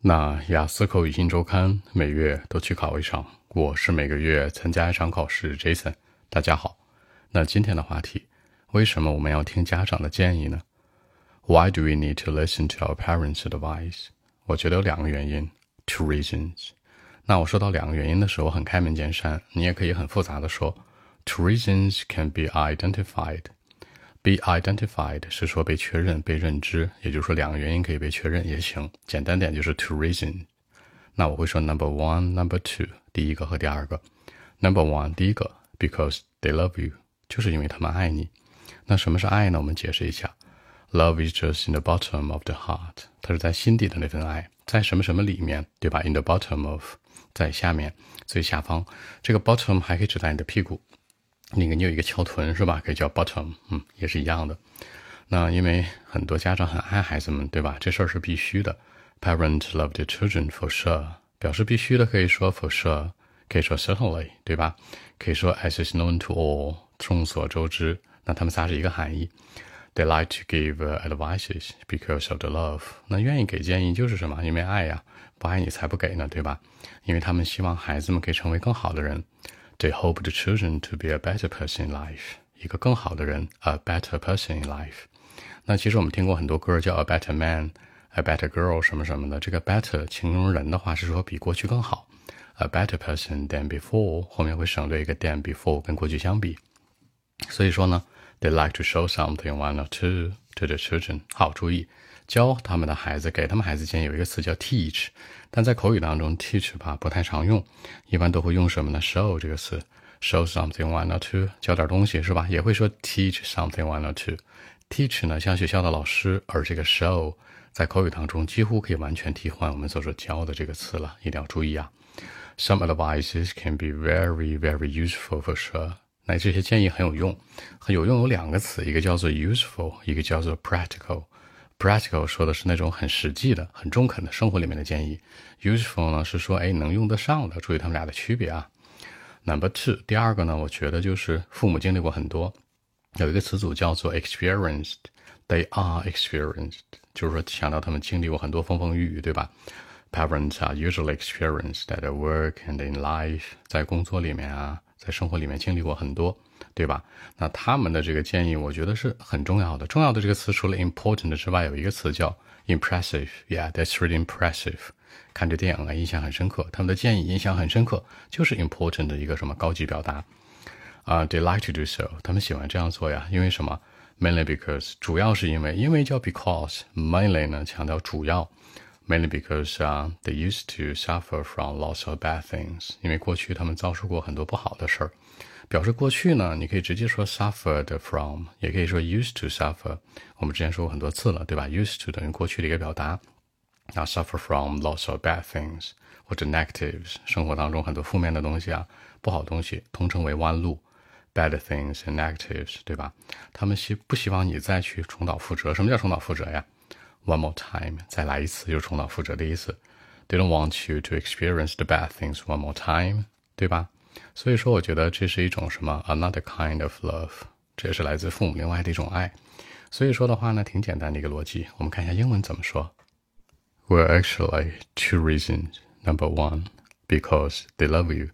那雅思口语新周刊每月都去考一场，我是每个月参加一场考试。Jason，大家好。那今天的话题，为什么我们要听家长的建议呢？Why do we need to listen to our parents' advice？我觉得有两个原因，two reasons。那我说到两个原因的时候，很开门见山，你也可以很复杂的说，two reasons can be identified。Be identified 是说被确认、被认知，也就是说两个原因可以被确认也行。简单点就是 two reason。那我会说 number one、number two，第一个和第二个。Number one，第一个，because they love you，就是因为他们爱你。那什么是爱呢？我们解释一下，love is just in the bottom of the heart，它是在心底的那份爱，在什么什么里面，对吧？In the bottom of，在下面最下方。这个 bottom 还可以指代你的屁股。那个你有一个翘臀是吧？可以叫 bottom，嗯，也是一样的。那因为很多家长很爱孩子们，对吧？这事儿是必须的。Parent love the children for sure，表示必须的可以说 for sure，可以说 certainly，对吧？可以说 as is known to all，众所周知。那他们仨是一个含义。They like to give advices because of the love。那愿意给建议就是什么？因为爱呀，不爱你才不给呢，对吧？因为他们希望孩子们可以成为更好的人。They hope the children to be a better person in life，一个更好的人，a better person in life。那其实我们听过很多歌叫 a better man，a better girl 什么什么的。这个 better 形容人的话是说比过去更好，a better person than before 后面会省略一个 than before 跟过去相比。所以说呢，they like to show something one or two to the children。好，注意。 教他们的孩子，给他们孩子建议有一个词叫 teach，但在口语当中 teach 吧不太常用，一般都会用什么呢？show 这个词，show something one or two，教点东西是吧？也会说 teach something one or two。teach 呢像学校的老师，而这个 show 在口语当中几乎可以完全替换我们所说教的这个词了，一定要注意啊。Some advices can be very very useful for sure。那这些建议很有用，很有用有两个词，一个叫做 useful，一个叫做 practical。Practical 说的是那种很实际的、很中肯的生活里面的建议，Useful 呢是说哎能用得上的。注意他们俩的区别啊。Number two，第二个呢，我觉得就是父母经历过很多，有一个词组叫做 experienced，They are experienced，就是说强调他们经历过很多风风雨雨，对吧？Parents are usually experienced at work and in life，在工作里面啊，在生活里面经历过很多。对吧？那他们的这个建议，我觉得是很重要的。重要的这个词除了 important 之外，有一个词叫 impressive。Yeah，that's really impressive。看这电影啊，印象很深刻。他们的建议印象很深刻，就是 important 的一个什么高级表达啊？They like to do so。他们喜欢这样做呀，因为什么？Mainly because，主要是因为，因为叫 because。Mainly 呢，强调主要。Mainly because，they used to suffer from lots of bad things。因为过去他们遭受过很多不好的事儿。表示过去呢，你可以直接说 suffered from，也可以说 used to suffer。我们之前说过很多次了，对吧？used to 等于过去的一个表达。那 suffer from lots of bad things 或者 negatives，生活当中很多负面的东西啊，不好东西，通称为弯路。bad things and negatives，对吧？他们希不希望你再去重蹈覆辙？什么叫重蹈覆辙呀 ？One more time，再来一次就是重蹈覆辙的意思。They don't want you to experience the bad things one more time，对吧？所以说，我觉得这是一种什么？Another kind of love，这也是来自父母另外的一种爱。所以说的话呢，挺简单的一个逻辑。我们看一下英文怎么说。Well, actually, two reasons. Number one, because they love you.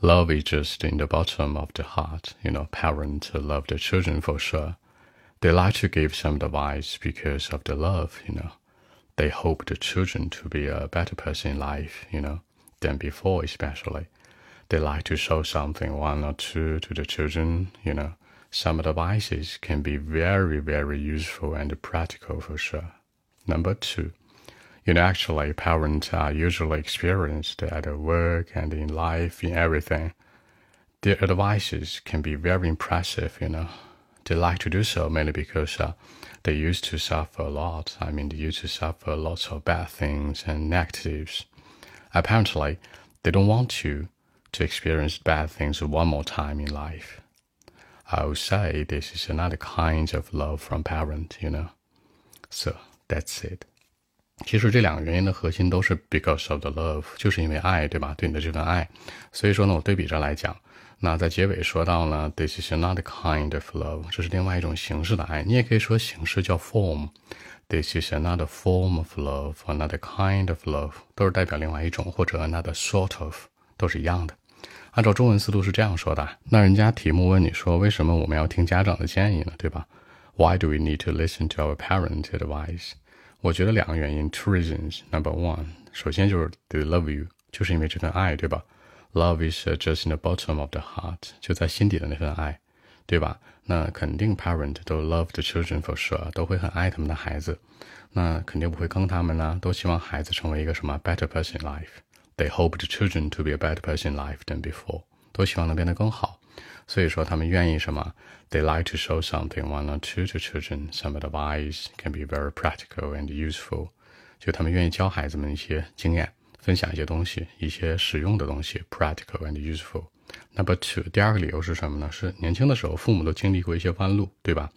Love is just in the bottom of the heart. You know, parents love their children for sure. They like to give some advice because of the love. You know, they hope the children to be a better person in life. You know, than before, especially they like to show something one or two to the children, you know. Some advices can be very, very useful and practical for sure. Number two, you know, actually, parents are usually experienced at work and in life, in everything. Their advices can be very impressive, you know They like to do so mainly because uh, they used to suffer a lot. I mean, they used to suffer lots of bad things and negatives. Apparently, they don't want to to experience bad things one more time in life. I would say this is another kind of love from parent, you know. So that's it. 其实这两个原因的核心都是 because of the love，就是因为爱，对吧？对你的这份爱。所以说呢，我对比着来讲， 那在结尾说到呢，this is another kind of love，这是另外一种形式的爱。你也可以说形式叫 form，this is another form of love，another kind of love，都是代表另外一种，或者 another sort of，都是一样的。按照中文思路是这样说的。那人家题目问你说，为什么我们要听家长的建议呢？对吧？Why do we need to listen to our parents' advice？我觉得两个原因，two reasons. Number one，首先就是 they love you，就是因为这份爱，对吧 ？Love is just in the bottom of the heart，就在心底的那份爱，对吧？那肯定 parent 都 love the children for sure，都会很爱他们的孩子，那肯定不会坑他们呢，都希望孩子成为一个什么 better person in life。They hope the children to be a better person in life than before，都希望能变得更好。所以说，他们愿意什么？They like to show something one or two to children. Some advice can be very practical and useful. 就他们愿意教孩子们一些经验， 分享一些东西，一些实用的东西，practical and useful. Number two，第二个理由是什么呢？是年轻的时候，父母都经历过一些弯路，对吧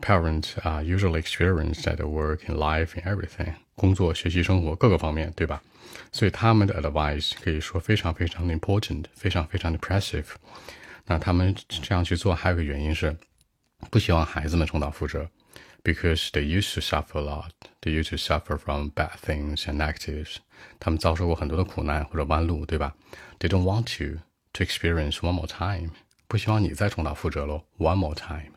？Parents are usually experienced at work, in life, in everything. 工作、学习、生活各个方面，对吧？所以他们的 advice 可以说非常非常 important，非常非常的 impressive。那他们这样去做，还有个原因是，不希望孩子们重蹈覆辙，because they used to suffer a lot, they used to suffer from bad things and negatives。他们遭受过很多的苦难或者弯路，对吧？They don't want to to experience one more time，不希望你再重蹈覆辙喽，one more time。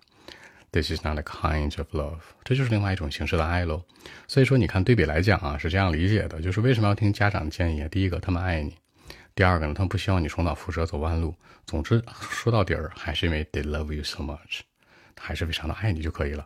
This is not a kind of love，这就是另外一种形式的爱喽。所以说，你看对比来讲啊，是这样理解的，就是为什么要听家长的建议啊？第一个，他们爱你。第二个呢，他们不希望你重蹈覆辙走弯路。总之，说到底儿，还是因为 they love you so much，还是非常的爱你就可以了。